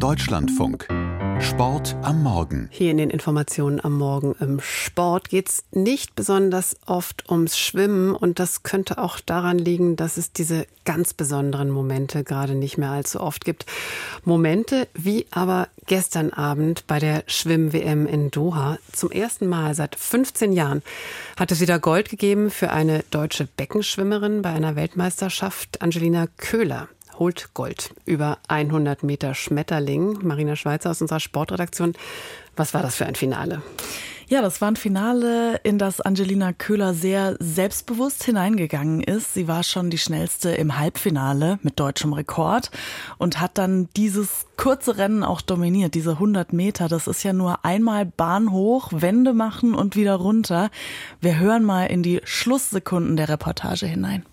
Deutschlandfunk. Sport am Morgen. Hier in den Informationen am Morgen im Sport geht es nicht besonders oft ums Schwimmen und das könnte auch daran liegen, dass es diese ganz besonderen Momente gerade nicht mehr allzu oft gibt. Momente wie aber gestern Abend bei der Schwimm-WM in Doha. Zum ersten Mal seit 15 Jahren hat es wieder Gold gegeben für eine deutsche Beckenschwimmerin bei einer Weltmeisterschaft, Angelina Köhler holt Gold. Über 100 Meter Schmetterling. Marina Schweizer aus unserer Sportredaktion. Was war das für ein Finale? Ja, das war ein Finale, in das Angelina Köhler sehr selbstbewusst hineingegangen ist. Sie war schon die schnellste im Halbfinale mit deutschem Rekord und hat dann dieses kurze Rennen auch dominiert. Diese 100 Meter, das ist ja nur einmal Bahn hoch, Wände machen und wieder runter. Wir hören mal in die Schlusssekunden der Reportage hinein.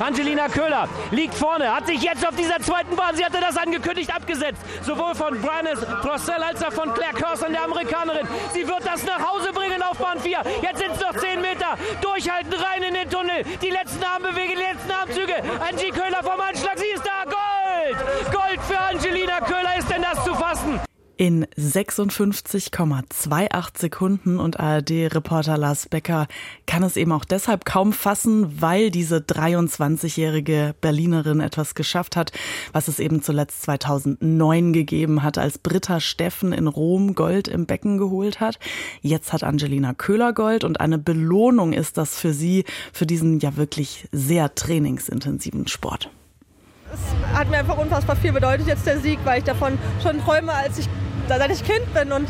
Angelina Köhler liegt vorne, hat sich jetzt auf dieser zweiten Bahn, sie hatte das angekündigt, abgesetzt. Sowohl von Briannes Procell als auch von Claire Curson, der Amerikanerin. Sie wird das nach Hause bringen auf Bahn 4. Jetzt sind es noch 10 Meter. Durchhalten, rein in den Tunnel. Die letzten Armbewegungen, die letzten Armzüge. Angie Köhler vom Anschlag, sie ist da. Gold! Gold für Angelina Köhler, ist denn das zu fassen? In 56,28 Sekunden und ARD-Reporter Lars Becker kann es eben auch deshalb kaum fassen, weil diese 23-jährige Berlinerin etwas geschafft hat, was es eben zuletzt 2009 gegeben hat, als Britta Steffen in Rom Gold im Becken geholt hat. Jetzt hat Angelina Köhler Gold und eine Belohnung ist das für sie, für diesen ja wirklich sehr trainingsintensiven Sport. Es hat mir einfach unfassbar viel bedeutet jetzt der Sieg, weil ich davon schon träume, als ich seit ich Kind bin. Und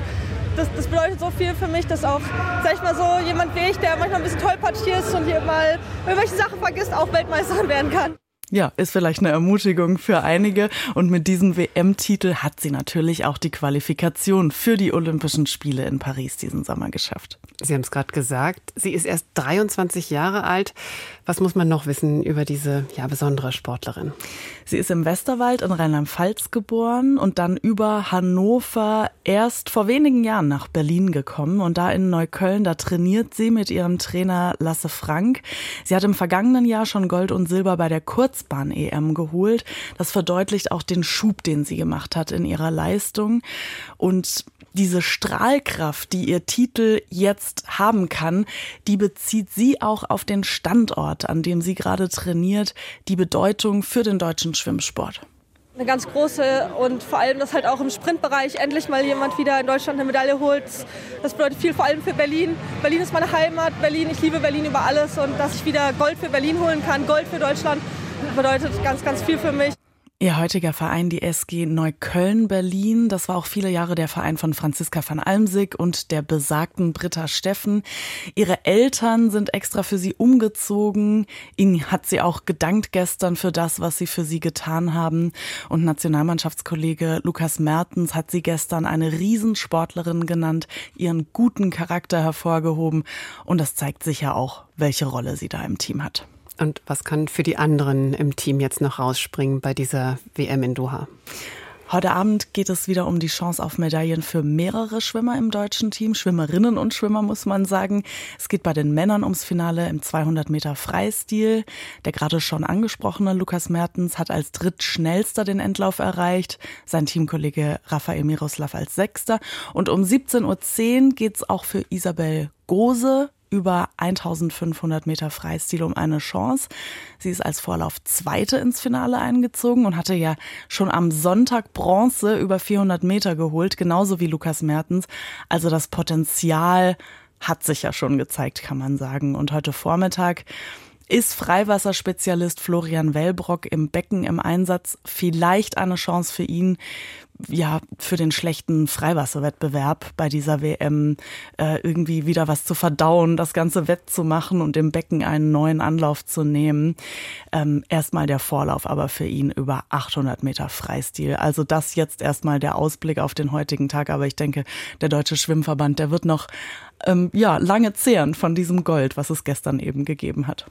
das, das, bedeutet so viel für mich, dass auch, sag ich mal so, jemand wie ich, der manchmal ein bisschen tollpatschig ist und hier mal irgendwelche Sachen vergisst, auch Weltmeisterin werden kann. Ja, ist vielleicht eine Ermutigung für einige. Und mit diesem WM-Titel hat sie natürlich auch die Qualifikation für die Olympischen Spiele in Paris diesen Sommer geschafft. Sie haben es gerade gesagt, sie ist erst 23 Jahre alt. Was muss man noch wissen über diese ja, besondere Sportlerin? Sie ist im Westerwald in Rheinland-Pfalz geboren und dann über Hannover erst vor wenigen Jahren nach Berlin gekommen. Und da in Neukölln, da trainiert sie mit ihrem Trainer Lasse Frank. Sie hat im vergangenen Jahr schon Gold und Silber bei der Kurzbahn-EM geholt. Das verdeutlicht auch den Schub, den sie gemacht hat in ihrer Leistung. Und diese Strahlkraft, die ihr Titel jetzt haben kann, die bezieht sie auch auf den Standort, an dem sie gerade trainiert, die Bedeutung für den deutschen Schwimmsport. Eine ganz große und vor allem, dass halt auch im Sprintbereich endlich mal jemand wieder in Deutschland eine Medaille holt. Das bedeutet viel, vor allem für Berlin. Berlin ist meine Heimat, Berlin, ich liebe Berlin über alles und dass ich wieder Gold für Berlin holen kann, Gold für Deutschland, bedeutet ganz, ganz viel für mich. Ihr heutiger Verein, die SG Neukölln-Berlin, das war auch viele Jahre der Verein von Franziska van Almsig und der besagten Britta Steffen. Ihre Eltern sind extra für sie umgezogen. Ihnen hat sie auch gedankt gestern für das, was sie für sie getan haben. Und Nationalmannschaftskollege Lukas Mertens hat sie gestern eine Riesensportlerin genannt, ihren guten Charakter hervorgehoben. Und das zeigt sicher auch, welche Rolle sie da im Team hat. Und was kann für die anderen im Team jetzt noch rausspringen bei dieser WM in Doha? Heute Abend geht es wieder um die Chance auf Medaillen für mehrere Schwimmer im deutschen Team, Schwimmerinnen und Schwimmer muss man sagen. Es geht bei den Männern ums Finale im 200 Meter Freistil. Der gerade schon angesprochene Lukas Mertens hat als drittschnellster den Endlauf erreicht, sein Teamkollege Rafael Miroslav als Sechster. Und um 17.10 Uhr geht es auch für Isabel Gose über 1500 Meter Freistil um eine Chance. Sie ist als Vorlauf Zweite ins Finale eingezogen und hatte ja schon am Sonntag Bronze über 400 Meter geholt, genauso wie Lukas Mertens. Also das Potenzial hat sich ja schon gezeigt, kann man sagen. Und heute Vormittag ist Freiwasserspezialist Florian Wellbrock im Becken im Einsatz vielleicht eine Chance für ihn, ja, für den schlechten Freiwasserwettbewerb bei dieser WM äh, irgendwie wieder was zu verdauen, das Ganze wettzumachen und im Becken einen neuen Anlauf zu nehmen. Ähm, erstmal der Vorlauf aber für ihn über 800 Meter Freistil. Also das jetzt erstmal der Ausblick auf den heutigen Tag. Aber ich denke, der Deutsche Schwimmverband, der wird noch ähm, ja, lange zehren von diesem Gold, was es gestern eben gegeben hat.